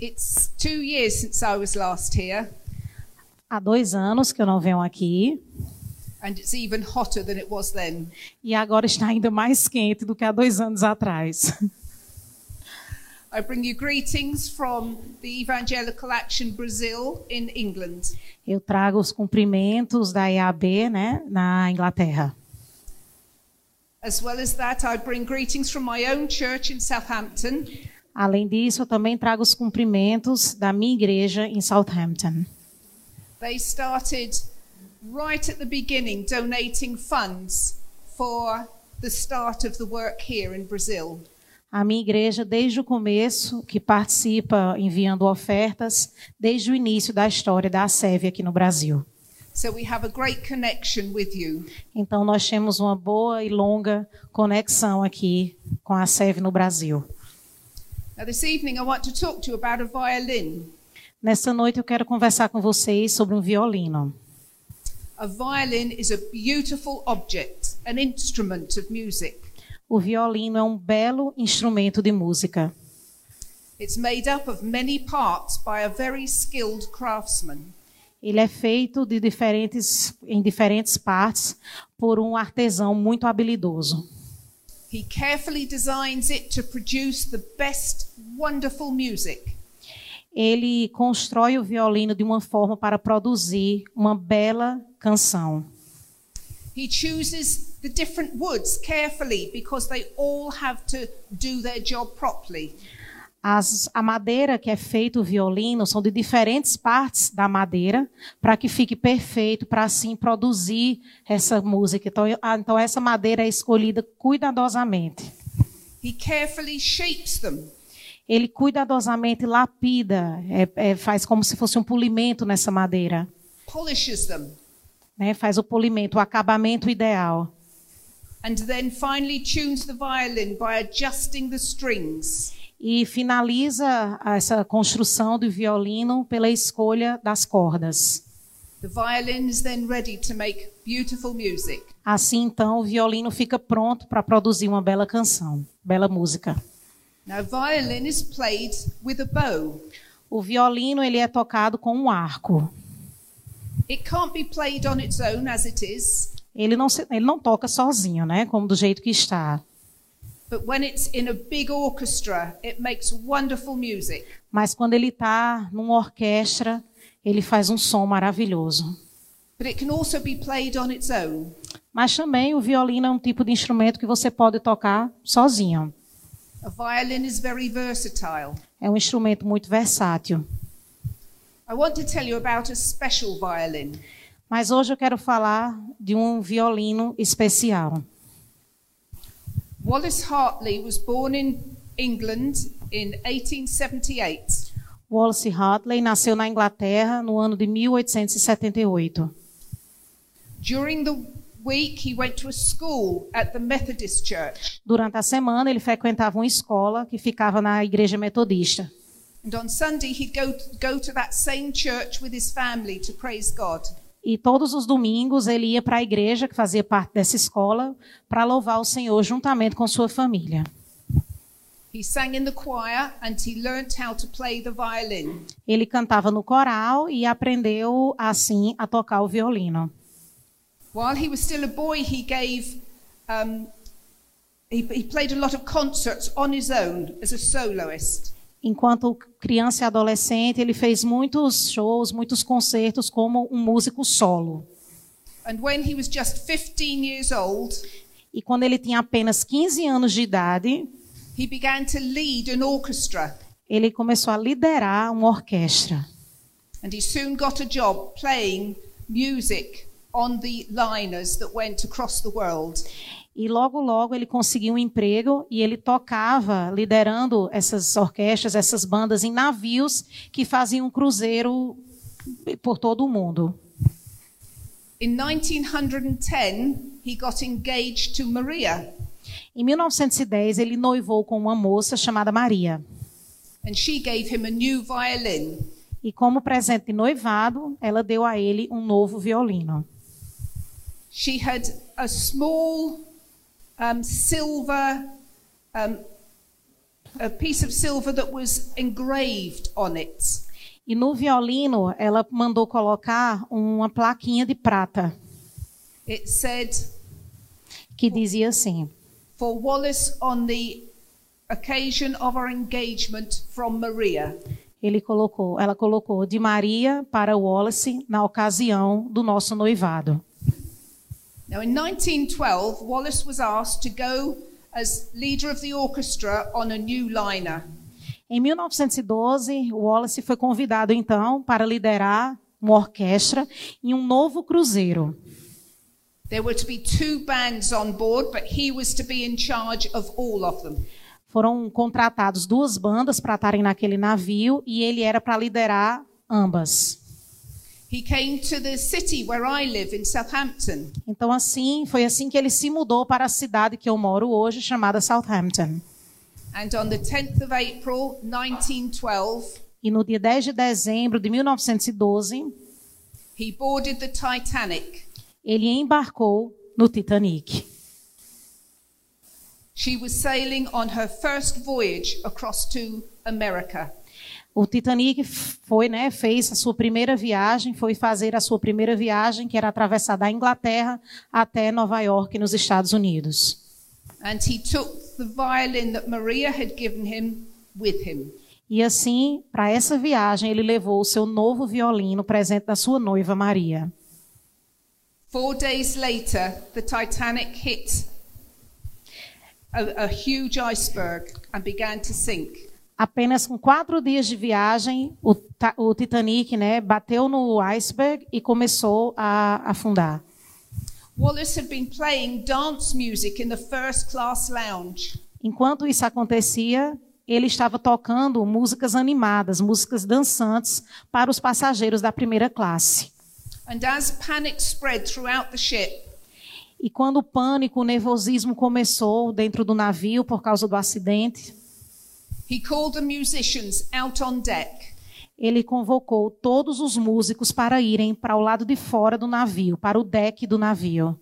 It's two years since I was last here, Há dois anos que eu não venho aqui and it's even hotter than it was then. e agora está ainda mais quente do que há dois anos atrás. I bring you greetings from the Evangelical Action Brazil in England. Eu trago os cumprimentos da EAB, né, na Inglaterra. As well as that, I bring greetings from my own church in Southampton, Além disso, eu também trago os cumprimentos da minha igreja em Southampton. They started right at the beginning donating funds for the start of the work here in Brazil. A minha igreja, desde o começo, que participa enviando ofertas, desde o início da história da ASEV aqui no Brasil. So we have a great connection with you. Então, nós temos uma boa e longa conexão aqui com a ASEV no Brasil. Now, this evening, I want to talk to you about a violin. Nessa noite, eu quero conversar com vocês sobre um violino. A violin is a beautiful object, an instrument of music. O violino é um belo instrumento de música. It's made up of many parts by a very skilled craftsman. Ele é feito de diferentes, em diferentes partes por um artesão muito habilidoso. He carefully designs it to produce the best, wonderful music. Ele constrói o violino de uma forma para produzir uma bela canção. He chooses the different woods carefully because they all have to do their job properly. As, a madeira que é feito o violino são de diferentes partes da madeira para que fique perfeito, para assim produzir essa música. Então, ah, então, essa madeira é escolhida cuidadosamente. He carefully shapes them. Ele cuidadosamente lapida, é, é, faz como se fosse um polimento nessa madeira. polishes them, Né? Faz o polimento, o acabamento ideal. and then finally tunes the violin by adjusting the strings. E finaliza essa construção do violino pela escolha das cordas. The violin is then ready to make beautiful music. Assim, então, o violino fica pronto para produzir uma bela canção, bela música. Now, violin is played with a bow. O violino ele é tocado com um arco. It can't be played on its own as it is, Ele não, ele não toca sozinho, né? Como do jeito que está. But when it's in a big orchestra, it makes wonderful music. Mas quando ele está numa orquestra, ele faz um som maravilhoso. But it can also be played on its own. Mas também o violino é um tipo de instrumento que você pode tocar sozinho. A violin is very versatile. É um instrumento muito versátil. I want to tell you about a special violin. Mas hoje eu quero falar de um violino especial. Wallace Hartley was born in England in 1878. Wallace Hartley nasceu na Inglaterra no ano de 1878. During the week, he went to a school at the Methodist Church. Durante a semana, ele frequentava uma escola que ficava na igreja metodista. And on Sunday, he'd go, go to that same church with his family to praise God. E todos os domingos ele ia para a igreja, que fazia parte dessa escola, para louvar o Senhor juntamente com sua família. He sang in the choir and he learnt how to play the violin. Ele cantava no coral e aprendeu, assim, a tocar o violino. While he was still a boy, he gave, um, he, he played a lot of concerts on his own as a soloist. Enquanto criança e adolescente, ele fez muitos shows, muitos concertos como um músico solo. And when he was just 15 years old, E quando ele tinha apenas 15 anos de idade, he began to lead an orchestra. ele começou a liderar uma orquestra. And he soon got a job playing music on the liners that went across the world. E logo, logo ele conseguiu um emprego e ele tocava, liderando essas orquestras, essas bandas em navios que faziam um cruzeiro por todo o mundo. In 1910, he got engaged to Maria, Em 1910, ele noivou com uma moça chamada Maria. and she gave him a new violin. E como presente de noivado, ela deu a ele um novo violino. She had a small um, silver um, a piece of silver that was engraved on it. E no violino, ela mandou colocar uma plaquinha de prata It said, que dizia assim: For Wallace on the occasion of our engagement from Maria. Ele colocou, ela colocou de Maria para Wallace na ocasião do nosso noivado. Now, in 1912, Wallace was asked to go as leader of the orchestra on a new liner. Em 1912, Wallace foi convidado então para liderar uma orquestra em um novo cruzeiro. There were to be two bands on board, but he was to be in charge of all of them. Foram contratados duas bandas para estarem naquele navio e ele era para liderar ambas. He came to the city where I live in Southampton. Então assim, foi assim que ele se mudou para a cidade que eu moro hoje, chamada Southampton. And on the 10th of April 1912, E no dia 10 de dezembro de 1912, he boarded the Titanic. ele embarcou no Titanic. She was sailing on her first voyage across to America. O Titanic foi, né, fez a sua primeira viagem, foi fazer a sua primeira viagem, que era atravessar da Inglaterra até Nova York, nos Estados Unidos. And he took the violin that Maria had given him with him. E assim, para essa viagem, ele levou o seu novo violino, presente da sua noiva Maria. Four days later, the Titanic hit a, a huge iceberg and began to sink. Apenas com quatro dias de viagem, o, o Titanic né, bateu no iceberg e começou a afundar. Wallace had been playing dance music in the first class lounge. Enquanto isso acontecia, ele estava tocando músicas animadas, músicas dançantes para os passageiros da primeira classe. And as panic spread throughout the ship, E quando o pânico, o nervosismo começou dentro do navio por causa do acidente, he called the musicians out on deck. ele convocou todos os músicos para irem para o lado de fora do navio, para o deck do navio.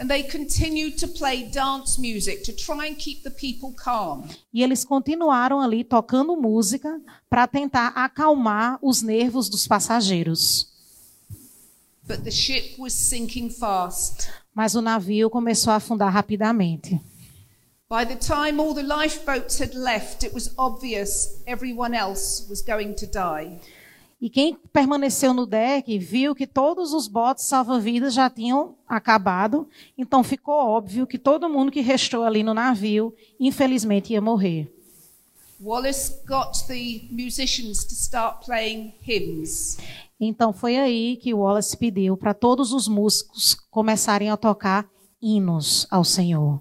And they continued to play dance music to try and keep the people calm. E eles continuaram ali tocando música para tentar acalmar os nervos dos passageiros. But the ship was sinking fast. Mas o navio começou a afundar rapidamente. By the time all the lifeboats had left, it was obvious everyone else was going to die. E quem permaneceu no deck viu que todos os botes salva-vidas já tinham acabado, então ficou óbvio que todo mundo que restou ali no navio, infelizmente, ia morrer. Wallace got the musicians to start playing hymns. Então foi aí que Wallace pediu para todos os músicos começarem a tocar hinos ao Senhor.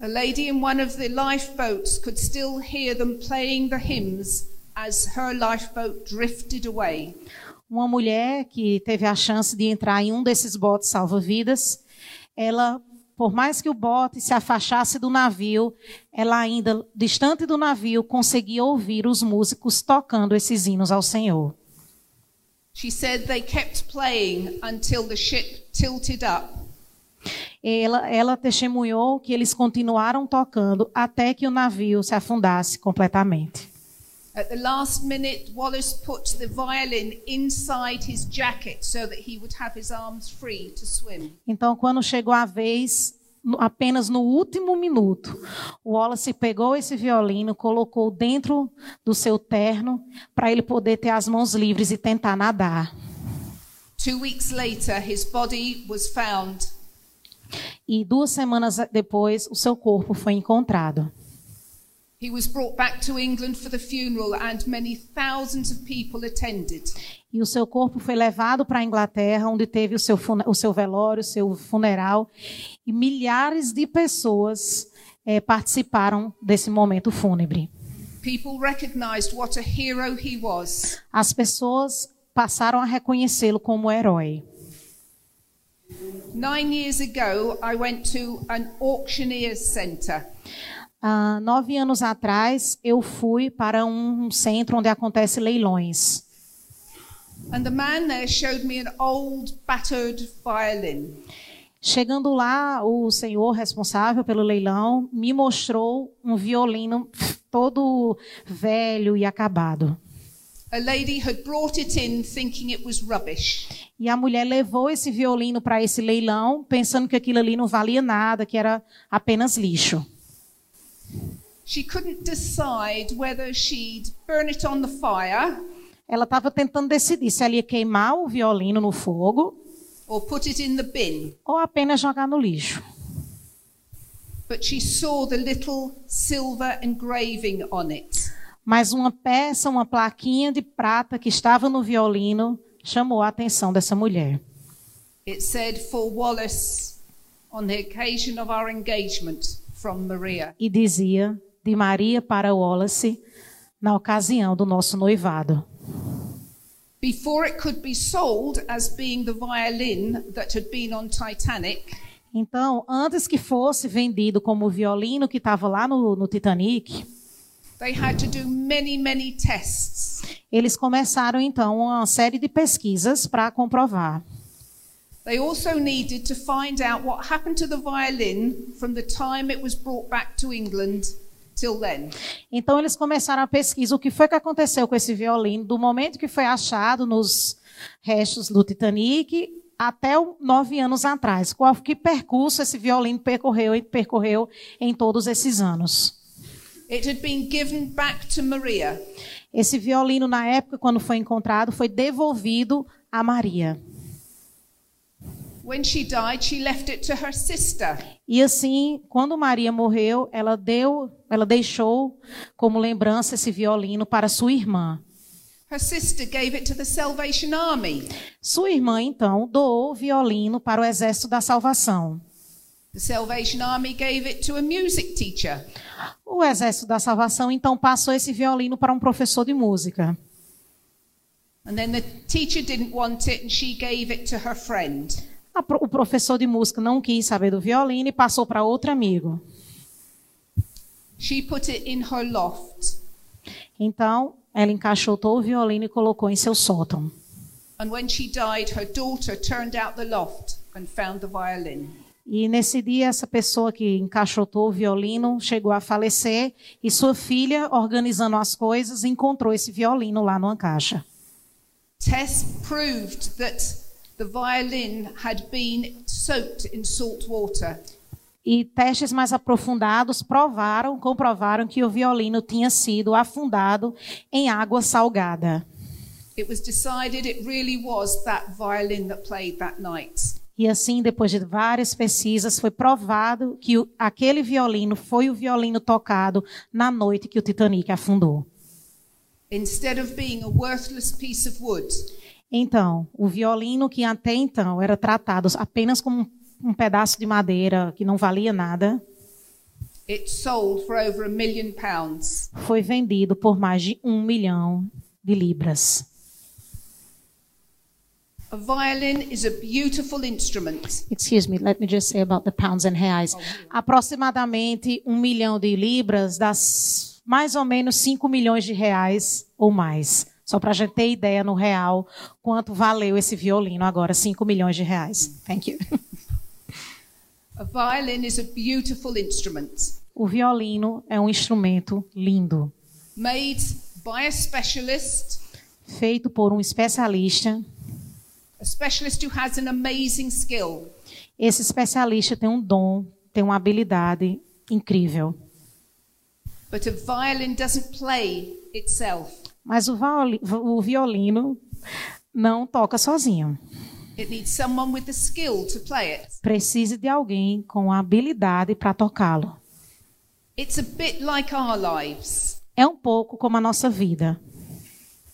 A lady in one of the lifeboats could still hear them playing the hymns as her lifeboat drifted away. Uma mulher que teve a chance de entrar em um desses botes salva-vidas, ela, por mais que o bote se afastasse do navio, ela ainda, distante do navio, conseguia ouvir os músicos tocando esses hinos ao Senhor. She said they kept playing until the ship tilted up. Ela, ela testemunhou que eles continuaram tocando até que o navio se afundasse completamente. At the last minute, Wallace put the violin inside his jacket so that he would have his arms free to swim. Então, quando chegou a vez, apenas no último minuto, Wallace pegou esse violino, colocou dentro do seu terno para ele poder ter as mãos livres e tentar nadar. Two weeks later, his body was found. E duas semanas depois, o seu corpo foi encontrado. He was brought back to England for the funeral, and many thousands of people attended. E o seu corpo foi levado para a Inglaterra, onde teve o seu, o seu velório, o seu funeral. E milhares de pessoas eh, participaram desse momento fúnebre. People recognized what a hero he was. As pessoas passaram a reconhecê-lo como herói. Nine years ago, I went to an auctioneer's centre. Há nove anos atrás, eu fui para um centro onde acontece leilões. And the man there showed me an old, battered violin. Chegando lá, o senhor responsável pelo leilão me mostrou um violino todo velho e acabado. E a mulher levou esse violino para esse leilão, pensando que aquilo ali não valia nada, que era apenas lixo. She couldn't decide whether she'd burn it on the fire Ela estava tentando decidir se ela ia queimar o violino no fogo or put it in the bin. ou apenas jogar no lixo. But she saw the little silver engraving on it. Mas uma peça, uma plaquinha de prata que estava no violino chamou a atenção dessa mulher. It said, For Wallace, on the occasion of our engagement from Maria. E dizia de Maria para Wallace na ocasião do nosso noivado. Before it could be sold as being the violin that had been on Titanic, Então, antes que fosse vendido como o violino que estava lá no, no Titanic, they had to do many, many eles começaram então uma série de pesquisas para comprovar. They also needed to find out what happened to the violin from the time it was brought back to England till then. Então, eles começaram a pesquisa o que foi que aconteceu com esse violino do momento que foi achado nos restos do Titanic até nove anos atrás. Qual que percurso esse violino percorreu e percorreu em todos esses anos? Esse violino, na época, quando foi encontrado, foi devolvido a Maria. When she died, she left it to her sister. E assim, quando Maria morreu, ela deu, ela deixou como lembrança esse violino para sua irmã. Her sister gave it to the Salvation Army. Sua irmã, então, doou o violino para o Exército da Salvação. The Salvation Army gave it to a music teacher. O Exército da Salvação, então, passou esse violino para um professor de música. And then the teacher didn't want it and she gave it to her friend. A pro- O professor de música não quis saber do violino e passou para outro amigo. She put it in her loft. Então, ela encaixotou o violino e colocou em seu sótão. And when she died, her daughter turned out the loft and found the violin. E nesse dia, essa pessoa que encaixotou o violino chegou a falecer e sua filha, organizando as coisas, encontrou esse violino lá numa caixa. Tests proved that the violin had been soaked in salt water. E testes mais aprofundados provaram, comprovaram que o violino tinha sido afundado em água salgada. It was decided it really was that violin that played that night. E assim, depois de várias pesquisas, foi provado que o- aquele violino foi o violino tocado na noite que o Titanic afundou. Então, o violino que até então era tratado apenas como um, um pedaço de madeira que não valia nada, it sold for over a million pounds. foi vendido por mais de um milhão de libras. A violin is a beautiful instrument. Excuse me, let me just say about the pounds and reais. Aproximadamente um milhão de libras dá s- mais ou menos 5 milhões de reais ou mais. Só para a gente ter ideia no real quanto valeu esse violino agora, 5 milhões de reais. Thank you. A violin is a beautiful instrument O violino é um instrumento lindo, made by a specialist, feito por um especialista. Esse especialista tem um dom, tem uma habilidade incrível. But a violin doesn't play itself. Mas o, o violino não toca sozinho. It needs someone with the skill to play it. Precisa de alguém com a habilidade para tocá-lo. It's a bit like our lives. É um pouco como a nossa vida.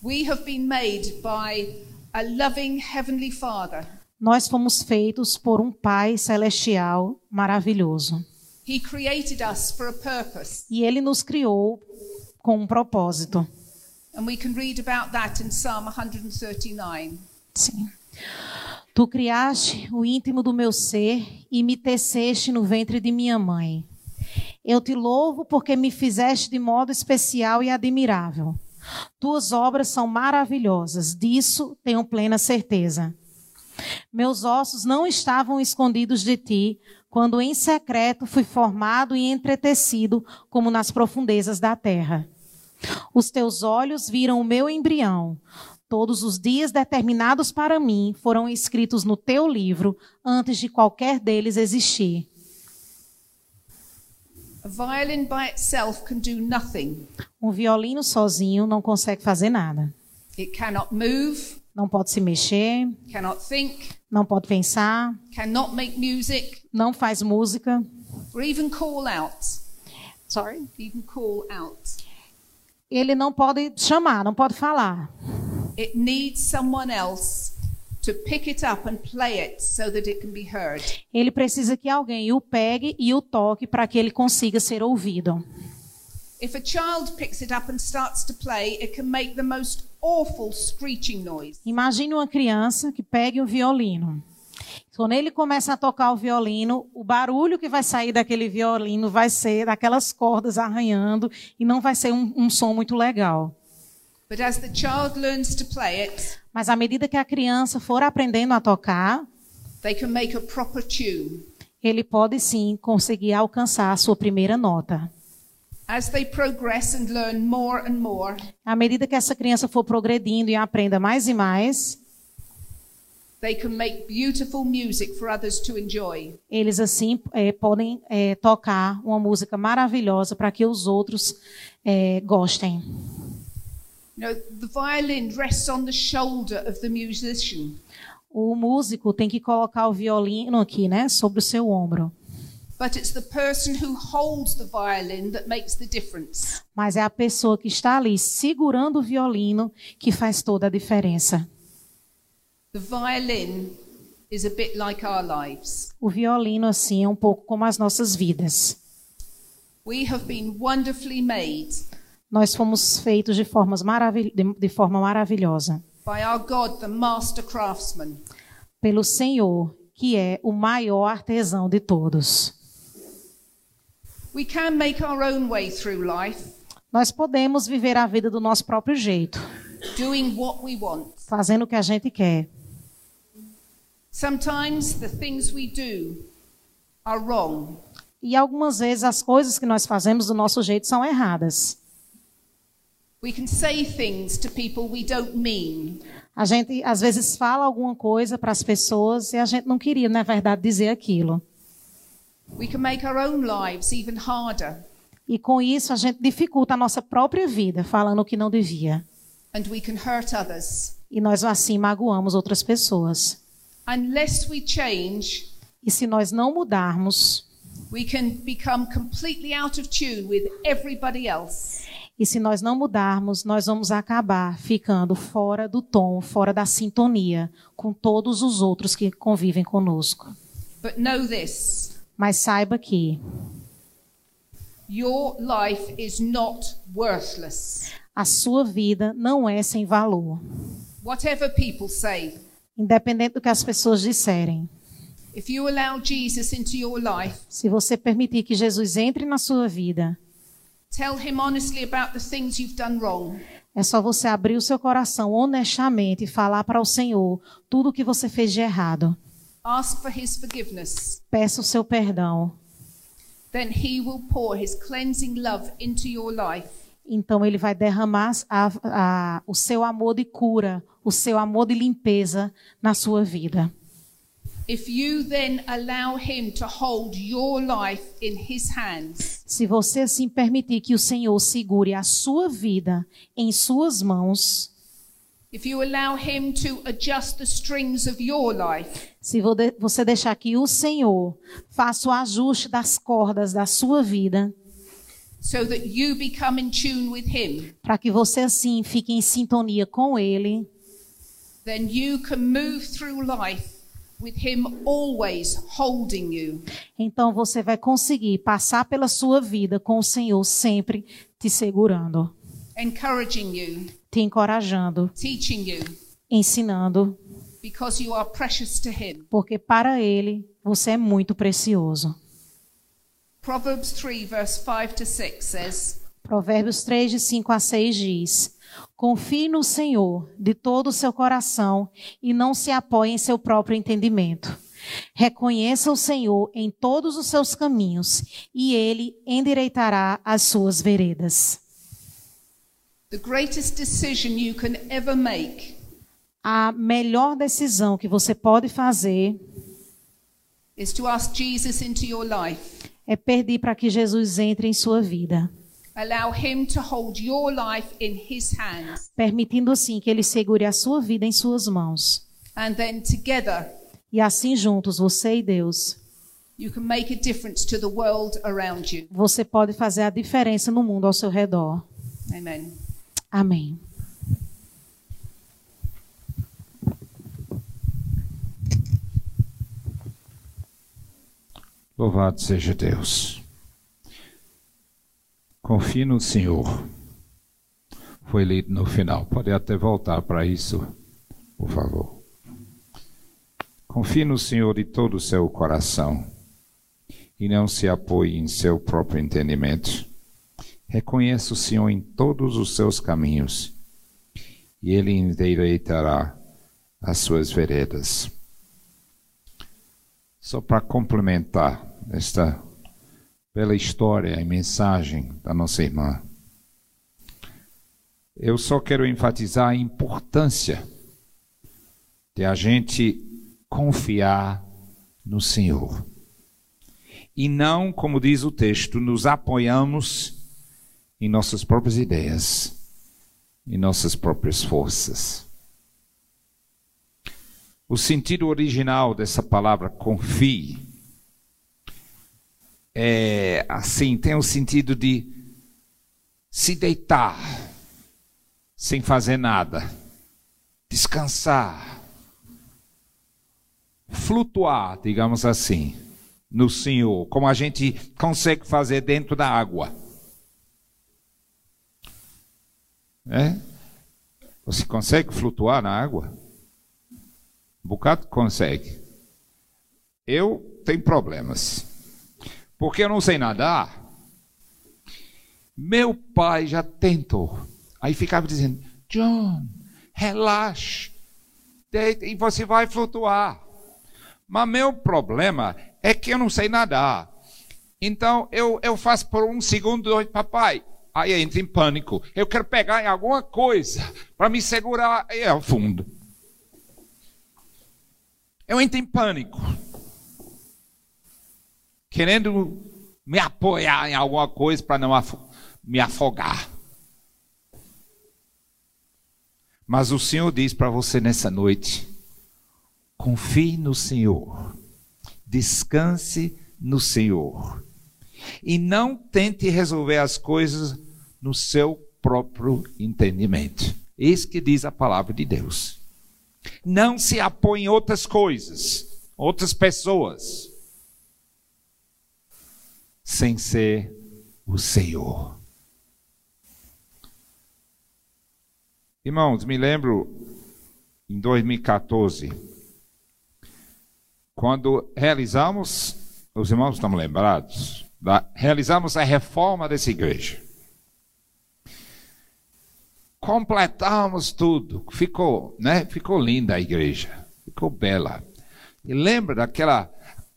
We have been made by a loving Heavenly Father. Nós fomos feitos por um Pai celestial maravilhoso. He created us for a purpose. E ele nos criou com um propósito. And we can read about that in Psalm 139. Sim. Tu criaste o íntimo do meu ser e me teceste no ventre de minha mãe. Eu te louvo porque me fizeste de modo especial e admirável. Tuas obras são maravilhosas, disso tenho plena certeza. Meus ossos não estavam escondidos de ti, quando em secreto fui formado e entretecido como nas profundezas da terra. Os teus olhos viram o meu embrião. Todos os dias determinados para mim foram escritos no teu livro antes de qualquer deles existir. A violin by itself can do nothing. Um violino sozinho não consegue fazer nada. It cannot move, Não pode se mexer, cannot think, não pode pensar, cannot make music, não faz música. or even call out. Sorry. Even call out. Ele não pode chamar, não pode falar. It needs someone else Ele precisa que alguém o pegue e o toque para que ele consiga ser ouvido. If a child picks it up and starts to play, it can make the most awful screeching noise. Imagine uma criança que pegue o violino. Quando ele começa a tocar o violino, o barulho que vai sair daquele violino vai ser daquelas cordas arranhando e não vai ser um, um som muito legal. But as the child learns to play it, Mas à medida que a criança for aprendendo a tocar, they can make a proper tune. ele pode sim conseguir alcançar a sua primeira nota. As they progress and learn more and more, À medida que essa criança for progredindo e aprenda mais e mais, eles assim eh, podem eh, tocar uma música maravilhosa para que os outros eh, gostem. You know, the violin rests on the shoulder of the musician. O músico tem que colocar o violino aqui, né, sobre o seu ombro. But it's the person who holds the violin that makes the difference. Mas é a pessoa que está ali segurando o violino que faz toda a diferença. The violin is a bit like our lives. O violino assim é um pouco como as nossas vidas. We have been wonderfully made Nós fomos feitos de, formas maravil de, forma maravilhosa by our God, the master craftsman. pelo Senhor, que é o maior artesão de todos. We can make our own way through life, Nós podemos viver a vida do nosso próprio jeito, doing what we want. fazendo o que a gente quer. Sometimes the things we do are wrong. E algumas vezes as coisas que nós fazemos do nosso jeito são erradas. We can say things to people we don't mean. A gente às vezes fala alguma coisa para as pessoas e a gente não queria, na verdade, dizer aquilo. We can make our own lives even harder. E com isso a gente dificulta a nossa própria vida, falando o que não devia. And we can hurt others. E nós assim magoamos outras pessoas. Unless we change, E se nós não mudarmos, we can become completely out of tune with everybody else. E se nós não mudarmos, nós vamos acabar ficando fora do tom, fora da sintonia com todos os outros que convivem conosco. But know this Mas saiba que your life is not worthless. a sua vida não é sem valor, Whatever people say, independente do que as pessoas disserem. if you allow Jesus into your life, Se você permitir que Jesus entre na sua vida, é só você abrir o seu coração honestamente e falar para o Senhor tudo o que você fez de errado. Ask for his forgiveness. Peça o seu perdão. Then he will pour his cleansing love into your life. Então ele vai derramar a- a- o seu amor de cura, o seu amor de limpeza na sua vida. Se você assim permitir que o Senhor segure a sua vida em suas mãos, if you allow him to adjust the strings of your life, se você deixar que o Senhor faça o ajuste das cordas da sua vida, so that you become in tune with him, para que você assim fique em sintonia com Ele, then you can move through life with him always holding you. então você vai conseguir passar pela sua vida com o Senhor sempre te segurando, encouraging you, te encorajando, teaching you, ensinando, because you are precious to Him. porque para Ele você é muito precioso. Proverbs 3, verse 5 to 6 says, Provérbios 3, de 5 a 6 diz: Confie no Senhor de todo o seu coração e não se apoie em seu próprio entendimento. Reconheça o Senhor em todos os seus caminhos e ele endireitará as suas veredas. A melhor decisão que você pode fazer is to ask Jesus into your life. é pedir para que Jesus entre em sua vida, Allow him to hold your life in his hands. permitindo assim que ele segure a sua vida em suas mãos. And then together E assim juntos, você e Deus, you can make a difference to the world around you. você pode fazer a diferença no mundo ao seu redor. Amen. Amém. Louvado seja Deus. Confie no Senhor. Foi lido no final. Pode até voltar para isso, por favor. Confie no Senhor de todo o seu coração e não se apoie em seu próprio entendimento. Reconheça o Senhor em todos os seus caminhos e Ele endireitará as suas veredas. Só para complementar esta bela história e mensagem da nossa irmã, eu só quero enfatizar a importância de a gente confiar no Senhor. E não, como diz o texto, nos apoiamos em nossas próprias ideias, em nossas próprias forças. O sentido original dessa palavra confie é assim, tem o sentido de se deitar sem fazer nada, descansar, flutuar, digamos assim, no Senhor, como a gente consegue fazer dentro da água. É? Você consegue flutuar na água? Um bocado consegue. Eu tenho problemas. Porque eu não sei nadar. Meu pai já tentou. Aí ficava dizendo: John, relaxe. Deita e você vai flutuar. Mas meu problema é que eu não sei nadar. Então eu, eu faço por um segundo, dois, papai. Aí eu entro em pânico. Eu quero pegar em alguma coisa para me segurar aí ao fundo. Eu entro em pânico. Querendo me apoiar em alguma coisa para não afo me afogar. Mas o Senhor diz para você nessa noite: confie no Senhor, descanse no Senhor, e não tente resolver as coisas no seu próprio entendimento. Isso que diz a palavra de Deus. Não se apoie em outras coisas, outras pessoas, sem ser o Senhor. Irmãos, me lembro em 2014, quando realizamos, os irmãos estão lembrados, da, realizamos a reforma dessa igreja. Completamos tudo, ficou, né? Ficou linda a igreja, ficou bela. E lembra daquela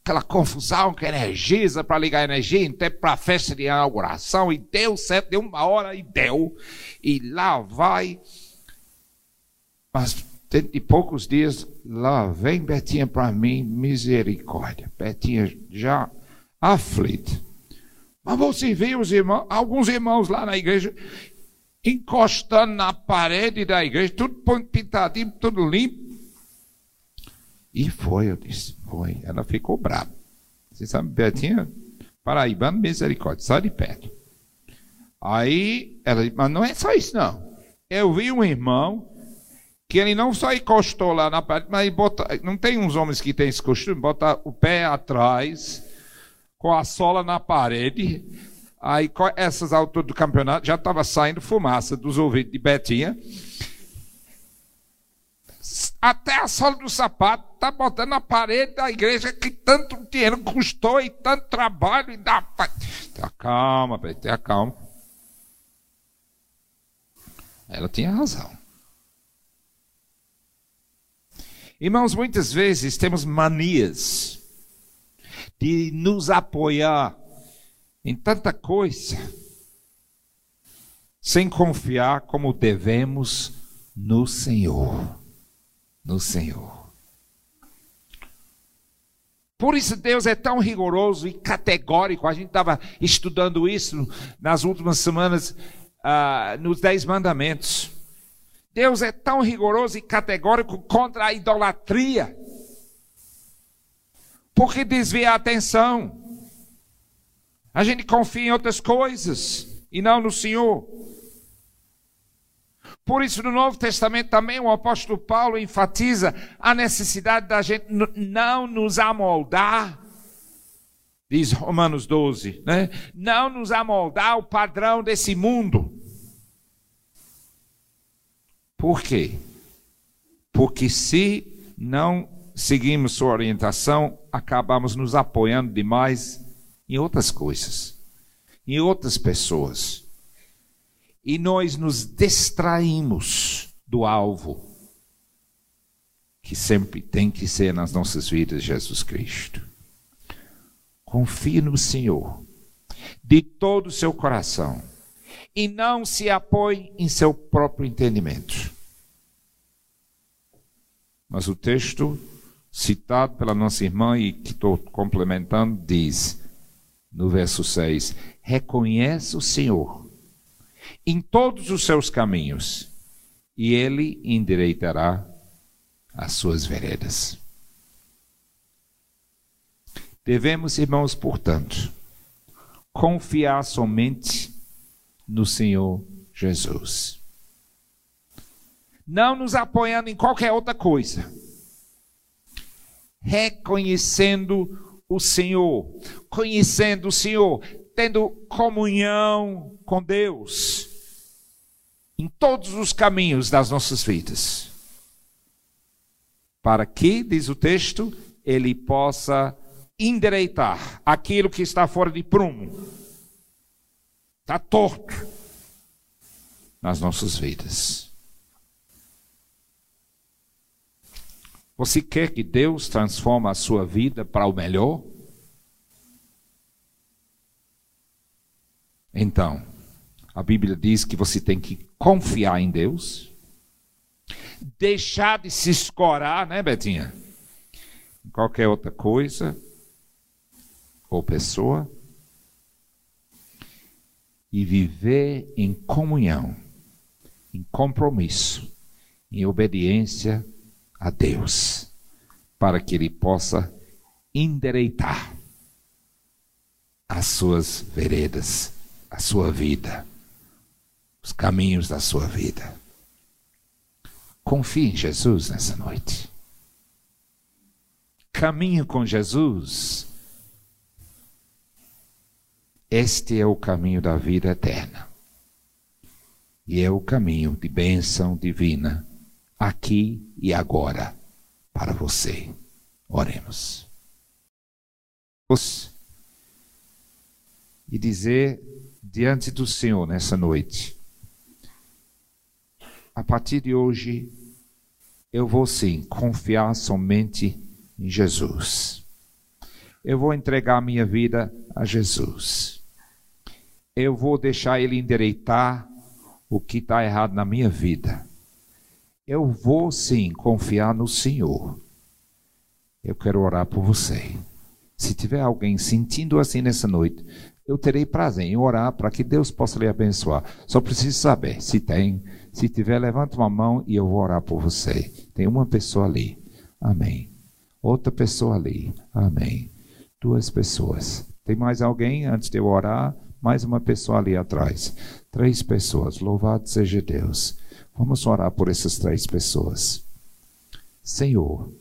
aquela confusão que energiza para ligar energia, até para a festa de inauguração, e deu certo, deu uma hora e deu, e lá vai. Mas dentro de poucos dias, lá vem Betinha para mim, misericórdia. Betinha já aflita. Mas você vê os irmãos, alguns irmãos lá na igreja, encostando na parede da igreja, tudo pintadinho, tudo limpo. E foi, eu disse, foi. Ela ficou brava. Você sabe, Betinha, paraibano, misericórdia, sai de perto. Aí ela disse, mas não é só isso não. Eu vi um irmão que ele não só encostou lá na parede, mas bota, não tem uns homens que têm esse costume, botar o pé atrás, com a sola na parede, aí essas alturas do campeonato já estava saindo fumaça dos ouvidos de Betinha. Até a sola do sapato está botando na parede da igreja que tanto dinheiro custou e tanto trabalho e dá. Tenha calma, Betinha, calma. ela tinha razão. Irmãos, muitas vezes temos manias de nos apoiar em tanta coisa, sem confiar como devemos no Senhor. No Senhor. Por isso Deus é tão rigoroso e categórico. A gente estava estudando isso nas últimas semanas, uh, nos Dez Mandamentos. Deus é tão rigoroso e categórico contra a idolatria. Porque desvia a atenção. A gente confia em outras coisas e não no Senhor. Por isso, no Novo Testamento também o apóstolo Paulo enfatiza a necessidade da gente não nos amoldar, diz Romanos 12, né? Não nos amoldar ao padrão desse mundo. Por quê? Porque se não seguimos sua orientação, acabamos nos apoiando demais em outras coisas, em outras pessoas. E nós nos distraímos do alvo, que sempre tem que ser nas nossas vidas Jesus Cristo. Confie no Senhor de todo o seu coração e não se apoie em seu próprio entendimento. Mas o texto citado pela nossa irmã e que estou complementando diz, no verso 6: Reconhece o Senhor em todos os seus caminhos, e ele endireitará as suas veredas. Devemos, irmãos, portanto, confiar somente no Senhor Jesus. Não nos apoiando em qualquer outra coisa. Reconhecendo o Senhor, conhecendo o Senhor, tendo comunhão com Deus em todos os caminhos das nossas vidas. Para que, diz o texto, ele possa endireitar aquilo que está fora de prumo está torto nas nossas vidas. Você quer que Deus transforme a sua vida para o melhor? Então, a Bíblia diz que você tem que confiar em Deus, deixar de se escorar, né, Betinha? Em qualquer outra coisa ou pessoa e viver em comunhão, em compromisso, em obediência a Deus, para que Ele possa endireitar as suas veredas, a sua vida, os caminhos da sua vida. Confie em Jesus nessa noite. Caminhe com Jesus este é o caminho da vida eterna. E é o caminho de bênção divina, aqui e agora, para você. Oremos. E dizer diante do Senhor nessa noite: a partir de hoje, eu vou sim confiar somente em Jesus. Eu vou entregar minha vida a Jesus eu vou deixar Ele endireitar o que está errado na minha vida. Eu vou sim confiar no Senhor. Eu quero orar por você. Se tiver alguém sentindo assim nessa noite, eu terei prazer em orar para que Deus possa lhe abençoar. Só preciso saber se tem. Se tiver, levanta uma mão e eu vou orar por você. Tem uma pessoa ali. Amém. Outra pessoa ali. Amém. Duas pessoas. Tem mais alguém antes de eu orar? Mais uma pessoa ali atrás. Três pessoas. Louvado seja Deus. Vamos orar por essas três pessoas. Senhor,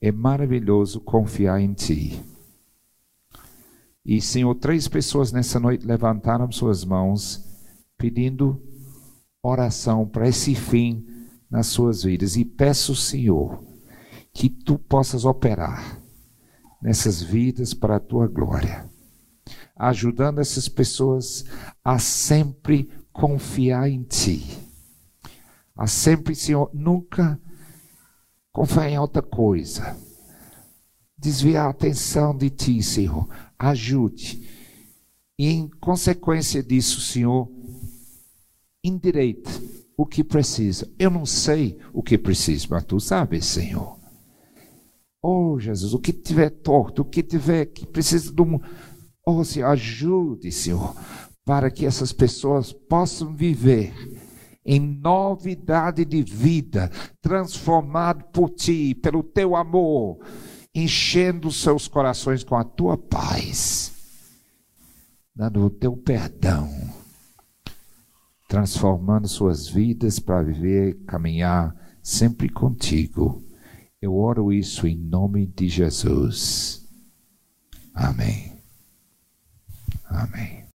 é maravilhoso confiar em Ti. E, Senhor, três pessoas nessa noite levantaram suas mãos pedindo oração para esse fim nas suas vidas. E peço, Senhor, que Tu possas operar nessas vidas para a Tua glória ajudando essas pessoas a sempre confiar em Ti. A sempre, Senhor, nunca confiar em outra coisa. Desviar a atenção de Ti, Senhor. Ajude. E em consequência disso, Senhor, endireita o que precisa. Eu não sei o que precisa, mas Tu sabes, Senhor. Oh, Jesus, o que tiver torto, o que tiver que precisa de um. Oh, Senhor, ajude, Senhor, para que essas pessoas possam viver em novidade de vida, transformado por Ti, pelo Teu amor, enchendo seus corações com a Tua paz, dando o Teu perdão, transformando suas vidas para viver, caminhar sempre contigo eu oro isso em nome de Jesus. Amém. Amém.